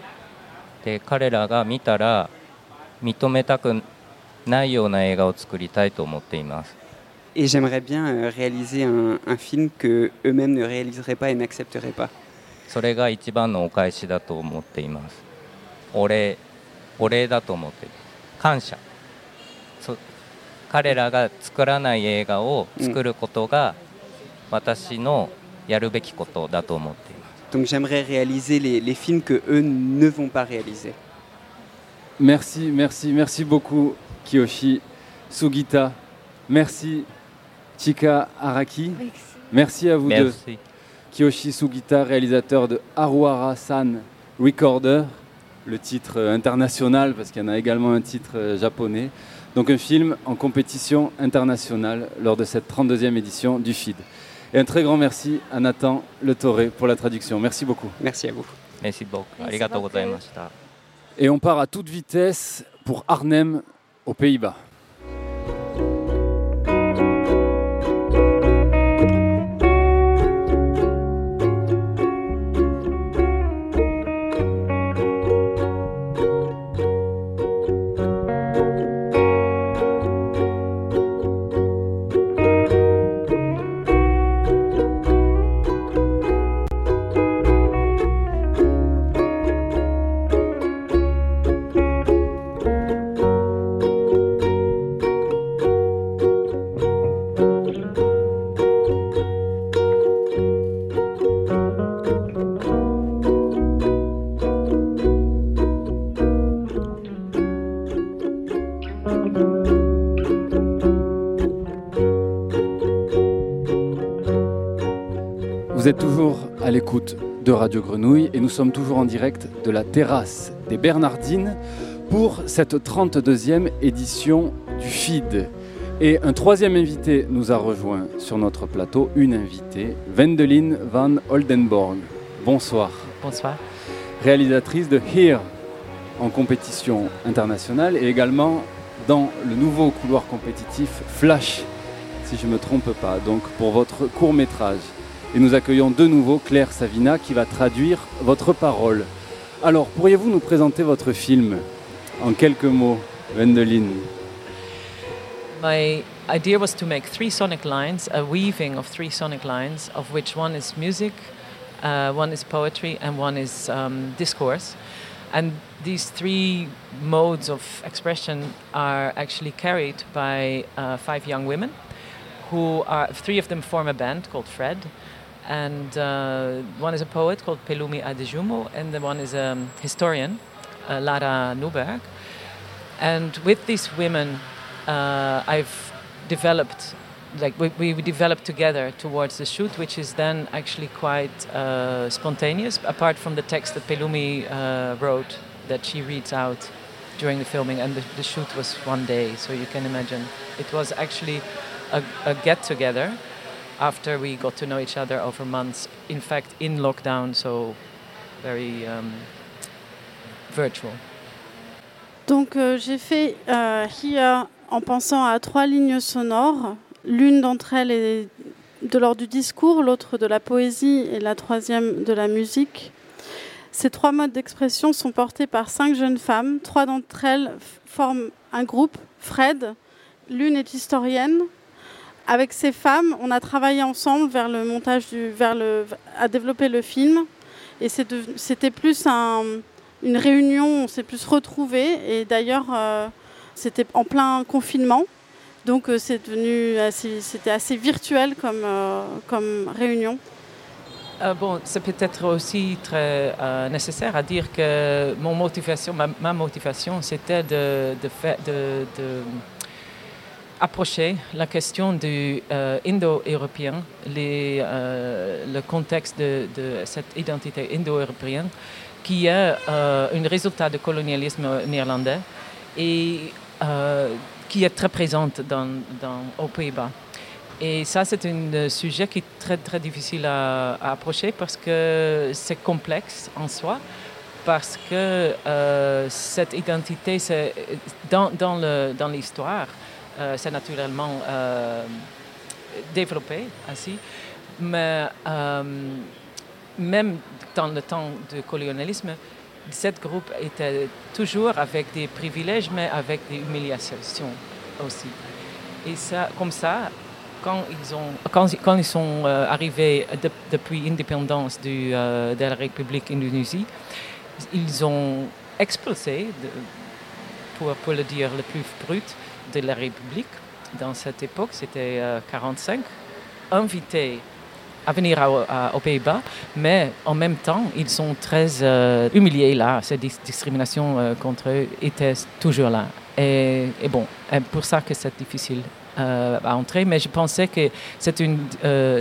で彼らが見たら認めたくないような映画を作りたいと思っています Et j'aimerais bien euh, réaliser un, un film que eux-mêmes ne réaliseraient pas et n'accepteraient pas. それが一番のお返しだと思っていますお礼お礼だと思っている感謝 そ彼らが作らない映画を作ることが私のやるべきことだと思っています。 Donc j'aimerais réaliser les, les films que eux ne vont pas réaliser. Merci, merci, merci beaucoup, Kiyoshi Sugita. Merci, Chika Araki. Merci, à vous Merci. deux. Kiyoshi Sugita, réalisateur de Haruara San Recorder, le titre international, parce qu'il y en a également un titre euh, japonais. Donc un film en compétition internationale lors de cette 32e édition du FID. Et un très grand merci à Nathan Le Toré pour la traduction. Merci beaucoup. Merci à vous. Merci beaucoup. Merci beaucoup. Et on part à toute vitesse pour Arnhem, aux Pays-Bas. L'écoute de Radio Grenouille et nous sommes toujours en direct de la terrasse des Bernardines pour cette 32e édition du FID. Et un troisième invité nous a rejoint sur notre plateau, une invitée, Wendelin van Oldenborg. Bonsoir. Bonsoir. Réalisatrice de Here en compétition internationale et également dans le nouveau couloir compétitif Flash, si je ne me trompe pas, donc pour votre court métrage. Et nous accueillons de nouveau Claire Savina qui va traduire votre parole. Alors, pourriez-vous nous présenter votre film en quelques mots, Wendelin My idea was to make three sonic lines, a weaving of three sonic lines, of which one is music, uh, one is poetry, and one is um, discourse. And these three modes of expression are actually carried by uh, five young women, who are three of them form a band called Fred, and uh, one is a poet called Pelumi Adejumo, and the one is a historian, uh, Lara Nuberg. And with these women, uh, I've developed, like we, we developed together towards the shoot, which is then actually quite uh, spontaneous, apart from the text that Pelumi uh, wrote that she reads out during the filming. And the, the shoot was one day, so you can imagine. It was actually a, a get together after we got to know each other over months, in fact, in lockdown, so very um, virtual. Donc euh, j'ai fait euh, en pensant à trois lignes sonores. L'une d'entre elles est de l'ordre du discours, l'autre de la poésie et la troisième de la musique. Ces trois modes d'expression sont portés par cinq jeunes femmes. Trois d'entre elles forment un groupe, Fred. L'une est historienne. Avec ces femmes, on a travaillé ensemble vers le montage vers le, à développer le film. Et c'était plus un, une réunion, on s'est plus retrouvés. Et d'ailleurs, euh, c'était en plein confinement. Donc euh, c'était assez virtuel comme, euh, réunion. Euh, bon, c'est peut-être aussi très nécessaire à dire que mon motivation, ma, motivation, c'était de, faire- de approcher la question du euh, indo-européen, euh, le contexte de, cette identité indo-européenne, qui est euh, un résultat du colonialisme néerlandais et euh, qui est très présente dans, aux Pays-Bas. Et ça, c'est un sujet qui est très, très difficile à, approcher parce que c'est complexe en soi, parce que cette identité, c'est, dans, dans l'histoire, euh, c'est naturellement euh, développé ainsi, mais euh, même dans le temps du colonialisme, cette groupe était toujours avec des privilèges, mais avec des humiliations aussi. Et ça, comme ça, quand ils, ont, quand, ils sont euh, arrivés de- depuis l'indépendance de la République Indonésie, ils ont expulsé, pour le dire le plus brut, de la République, dans cette époque, c'était 1945, invités à venir aux Pays-Bas, mais en même temps, ils sont très humiliés là. Cette discrimination contre eux était toujours là. Et, bon, pour ça que c'est difficile à entrer, mais je pensais que c'est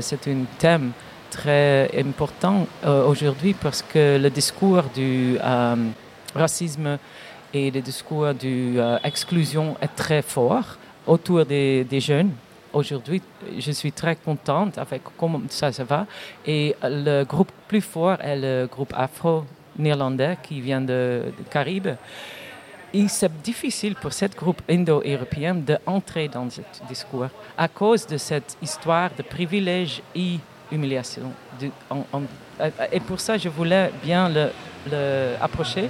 c'est un thème très important aujourd'hui parce que le discours du racisme et le discours d'exclusion est très fort autour des, jeunes. Aujourd'hui, je suis très contente avec comment ça se va. Et le groupe plus fort est le groupe afro-néerlandais qui vient de, de Caraïbes. Et c'est difficile pour ce groupe indo-européen d'entrer dans ce discours à cause de cette histoire de privilège et humiliation. De, en, et pour ça, je voulais bien le, le approcher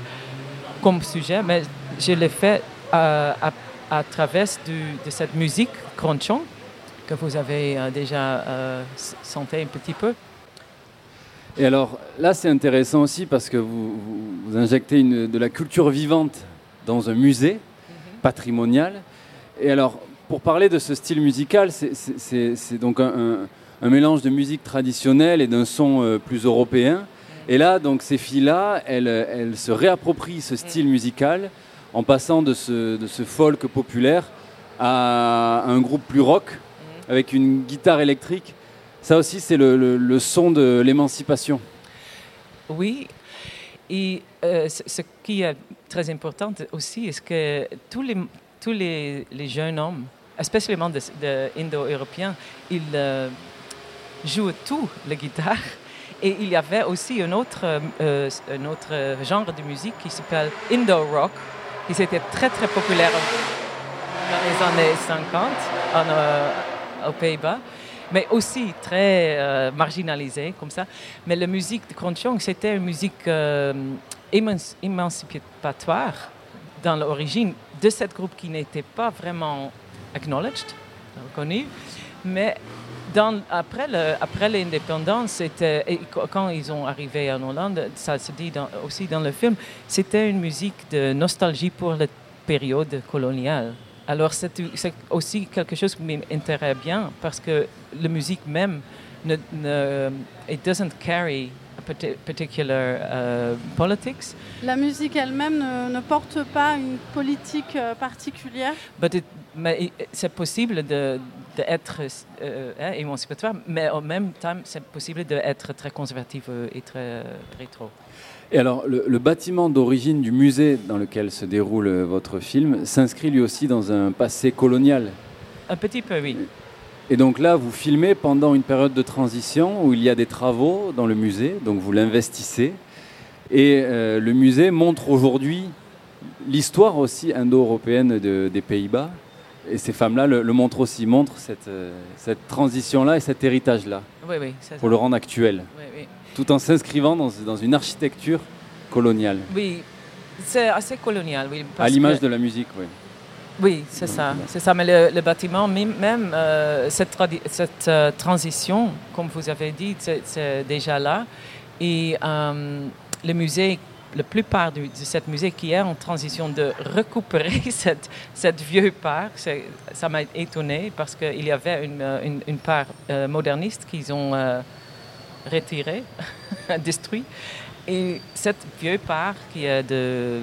comme sujet, mais je l'ai fait à, à, travers de cette musique cronchon que vous avez euh, déjà euh, senti un petit peu. Et alors là, c'est intéressant aussi parce que vous, injectez de la culture vivante dans un musée patrimonial. Et alors, pour parler de ce style musical, c'est donc un, mélange de musique traditionnelle et d'un son euh, plus européen. Et là, donc, ces filles-là, elles, elles, se réapproprient ce style musical en passant de ce, de ce folk populaire à un groupe plus rock avec une guitare électrique. Ça aussi, c'est le, le, le, son de l'émancipation. Oui, et euh, ce qui est très important aussi, c'est que tous les, tous les, les jeunes hommes, spécialement des de indo-européens, ils euh, jouent tout la guitare? Et il y avait aussi un autre, euh, un autre genre de musique qui s'appelle Indo-Rock, qui était très très populaire dans les années 50 en, euh, aux Pays-Bas, mais aussi très euh, marginalisée comme ça. Mais la musique de Kronchong, c'était une musique euh, émancipatoire dans l'origine de ce groupe qui n'était pas vraiment acknowledged, reconnu, mais dans, après, le, après l'indépendance, quand ils ont arrivé en Hollande, ça se dit dans, aussi dans le film, c'était une musique de nostalgie pour la période coloniale. Alors c'est, c'est aussi quelque chose qui m'intéresse bien parce que la musique même ne, ne it doesn't carry particular uh, politics. La musique elle-même ne, ne, porte pas une politique euh, particulière? But it, mais c'est possible de, d'être euh, hein, émancipatoire, mais en même temps, c'est possible d'être très conservatif euh, et très rétro. Et alors, le, le, bâtiment d'origine du musée dans lequel se déroule votre film s'inscrit lui aussi dans un passé colonial? Un petit peu, oui. Et donc là, vous filmez pendant une période de transition où il y a des travaux dans le musée, donc vous l'investissez. Et euh, le musée montre aujourd'hui l'histoire aussi indo-européenne de, des Pays-Bas. Et ces femmes-là le, le, montrent aussi, montrent cette, euh, cette transition-là et cet héritage-là. Oui, oui, pour le rendre actuel. Oui, oui. Tout en s'inscrivant dans, dans, une architecture coloniale. Oui, c'est assez colonial, oui. à l'image que... de la musique, oui. Oui, c'est ça, c'est ça. Mais le, le, bâtiment, même euh, cette, cette euh, transition, comme vous avez dit, c'est déjà là. Et euh, le musée, la plupart de, de cette musée qui est en transition de récupérer cette, cette vieux part, ça m'a étonné parce qu'il y avait une, une, une part euh, moderniste qu'ils ont euh, retirée, détruite. Et cette vieux part qui est de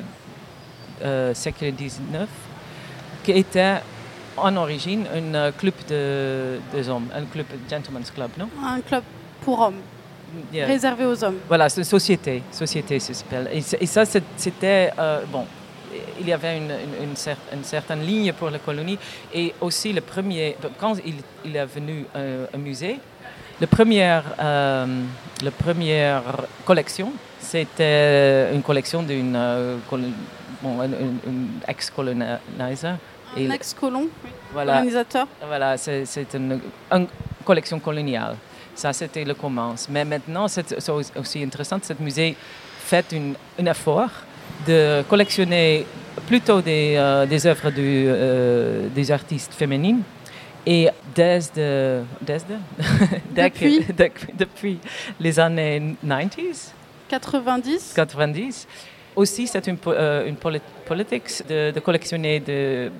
siècle 19 qui était en origine un club de, des hommes, un club gentleman's club, non? Un club pour hommes. Yeah. réservé aux hommes. Voilà, c'est une société, société ça s'appelle. Et, et, ça, c'était euh, bon. Il y avait une, une, une, cer une, certaine ligne pour la colonie et aussi le premier quand il, il est venu euh, au musée, la première, euh, la première collection, c'était une collection d'une euh, bon, ex-colonizer un ex-colon, voilà, colonisateur. Voilà, c'est une, une, collection coloniale. Ça, c'était le commence. Mais maintenant, c'est aussi intéressant, ce musée fait une, un effort de collectionner plutôt des, euh, des œuvres du, euh, des artistes féminines. Et dès de, dès de, depuis. depuis les années 90, 90, 90 aussi, c'est une, euh, une poli- politique de, de collectionner des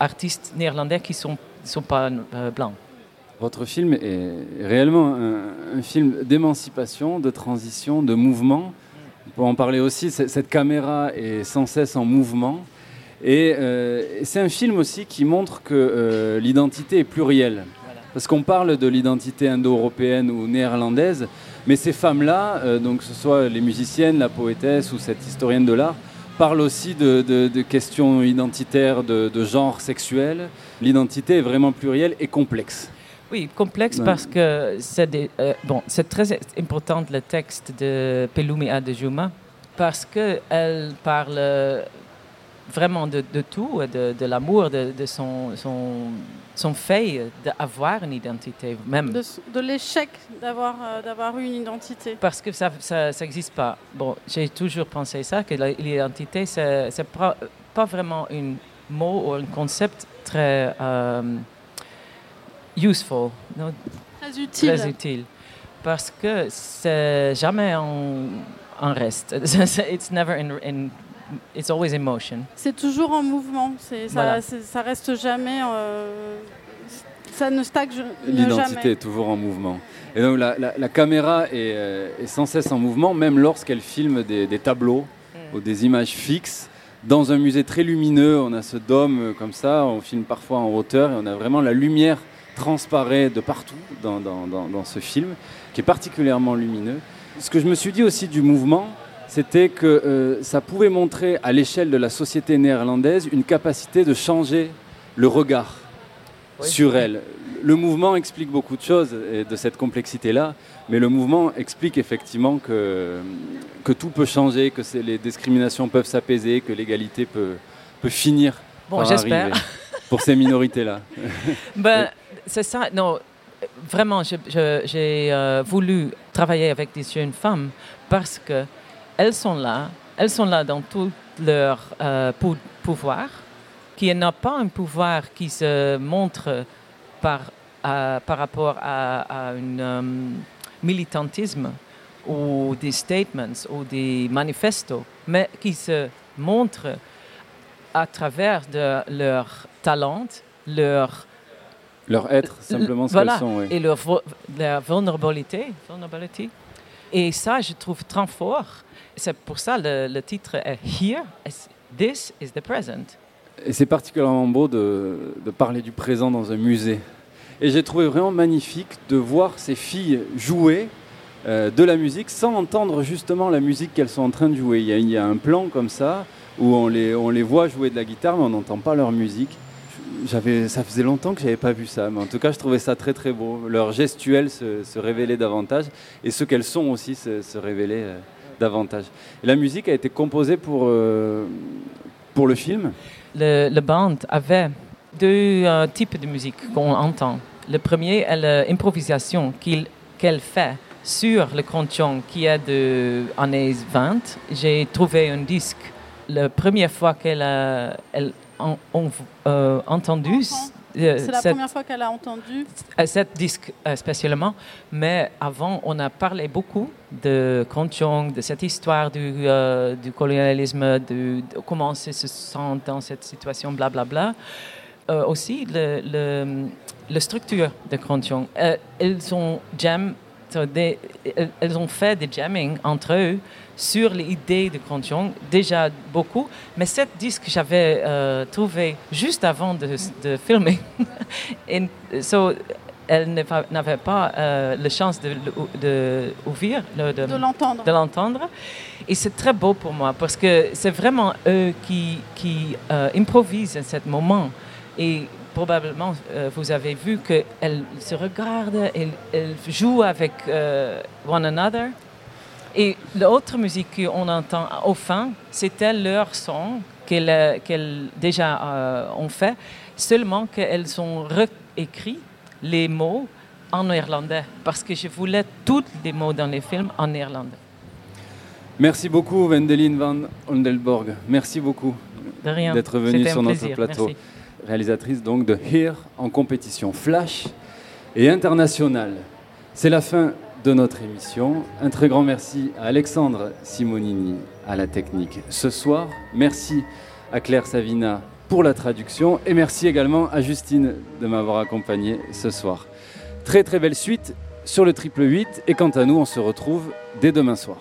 artistes néerlandais qui ne sont, sont pas euh, blancs. Votre film est réellement un, un film d'émancipation, de transition, de mouvement. On peut en parler aussi, cette caméra est sans cesse en mouvement. Et euh, c'est un film aussi qui montre que euh, l'identité est plurielle. Parce qu'on parle de l'identité indo-européenne ou néerlandaise, mais ces femmes-là, euh, donc que ce soit les musiciennes, la poétesse ou cette historienne de l'art, parlent aussi de, de- de questions identitaires, de, de genre sexuel. L'identité est vraiment plurielle et complexe. Oui, complexe Ouais. parce que c'est euh, bon, c'est très important le texte de Pelumi Adejuma parce qu'elle parle euh, vraiment de, de tout, de, de l'amour, de, de son, son, son fait d'avoir une identité même. De, de l'échec d'avoir euh, d'avoir eu une identité. Parce que ça n'existe pas. Bon, j'ai toujours pensé ça, que l'identité, c'est c'est pas, pas vraiment un mot ou un concept très euh, useful, non? Très utile. très utile. Parce que c'est jamais en, en reste. It's never in, in- it's always in motion. C'est toujours en mouvement. C'est ça, Voilà. ça reste jamais. euh, ça ne stagne L'identité jamais. est toujours en mouvement. Et donc la, la- la caméra est, euh, est sans cesse en mouvement, même lorsqu'elle filme des, des tableaux ou des images fixes. Dans un musée très lumineux, on a ce dôme euh, comme ça, on filme parfois en hauteur et on a vraiment la lumière transparaît de partout dans, dans- dans- dans ce film, qui est particulièrement lumineux. Ce que je me suis dit aussi du mouvement, c'était que euh, ça pouvait montrer à l'échelle de la société néerlandaise une capacité de changer le regard sur elle. Le mouvement explique beaucoup de choses et de cette complexité-là, mais le mouvement explique effectivement que, que tout peut changer, que les discriminations peuvent s'apaiser, que l'égalité peut, peut finir Bon, j'espère. pour ces minorités-là. Ben, c'est ça. Non, vraiment, j'ai euh, voulu travailler avec des jeunes femmes parce que elles sont là, elles sont là dans tout leur euh, pou- pouvoir, qui n'a pas un pouvoir qui se montre par, à- par rapport à, un euh, militantisme ou des statements ou des manifestos, mais qui se montre à travers de leur talent, leur Leur être, simplement ce voilà, qu'elles sont. oui. et leur, vulnérabilité, vulnerability. Et ça, je trouve très fort. C'est pour ça le, le titre est Here, is- this is the present. Et c'est particulièrement beau de, de parler du présent dans un musée. Et j'ai trouvé vraiment magnifique de voir ces filles jouer euh, de la musique sans entendre justement la musique qu'elles sont en train de jouer. Il y, a, il y a un plan comme ça où on les, on les voit jouer de la guitare mais on n'entend pas leur musique. J'avais, ça faisait longtemps que j'avais pas vu ça, mais en tout cas je trouvais ça très très beau. Leur gestuelle se, se révélait davantage et ce qu'elles sont aussi se, se révélait euh, davantage. La musique a été composée pour, euh, pour le film? Le, le band avait deux euh, types de musique qu'on entend. Le premier est l'improvisation qu'il- qu'elle fait sur le canton qui est de années 20. J'ai trouvé un disque la première fois qu'elle a en- on- euh, entendu euh, C'est la cette- première fois qu'elle a entendu. à cet disque euh, spécialement, mais avant, on a parlé beaucoup de Kanchong, de cette histoire du, euh, du colonialisme, de, de comment ils se sentent dans cette situation, blablabla. Euh, aussi, le, le, la structure de Kanchong. Euh, ils ont jam, so elles- ont fait des jamming entre eux sur l'idée de Kanchong, déjà beaucoup, mais cet disque j'avais euh, trouvé juste avant de, de filmer. Et, so, elle n'avait pas- euh, la chance de, de ouvrir, de, l'entendre. de l'entendre. Et c'est très beau pour moi parce que c'est vraiment eux qui, qui euh, improvisent à ce moment. Et probablement, euh, vous avez vu qu'elles se regardent, elles, elles jouent avec euh, one another. Et l'autre musique qu'on entend au fin, c'était leur son qu'elles euh, qu'elles déjà euh, ont fait, seulement qu'elles ont réécrit les mots en néerlandais, parce que je voulais tous les mots dans les films en néerlandais. Merci beaucoup, Wendelin van Ondelborg. Merci beaucoup d'être un sur notre plateau. Merci. Réalisatrice donc de Here en compétition flash et internationale. C'est la fin de notre émission. Un très grand merci à Alexandre Simonini à la technique ce soir. Merci à Claire Savina pour la traduction et merci également à Justine de m'avoir accompagné ce soir. Très très belle suite sur le triple 8 et quant à nous on se retrouve dès demain soir.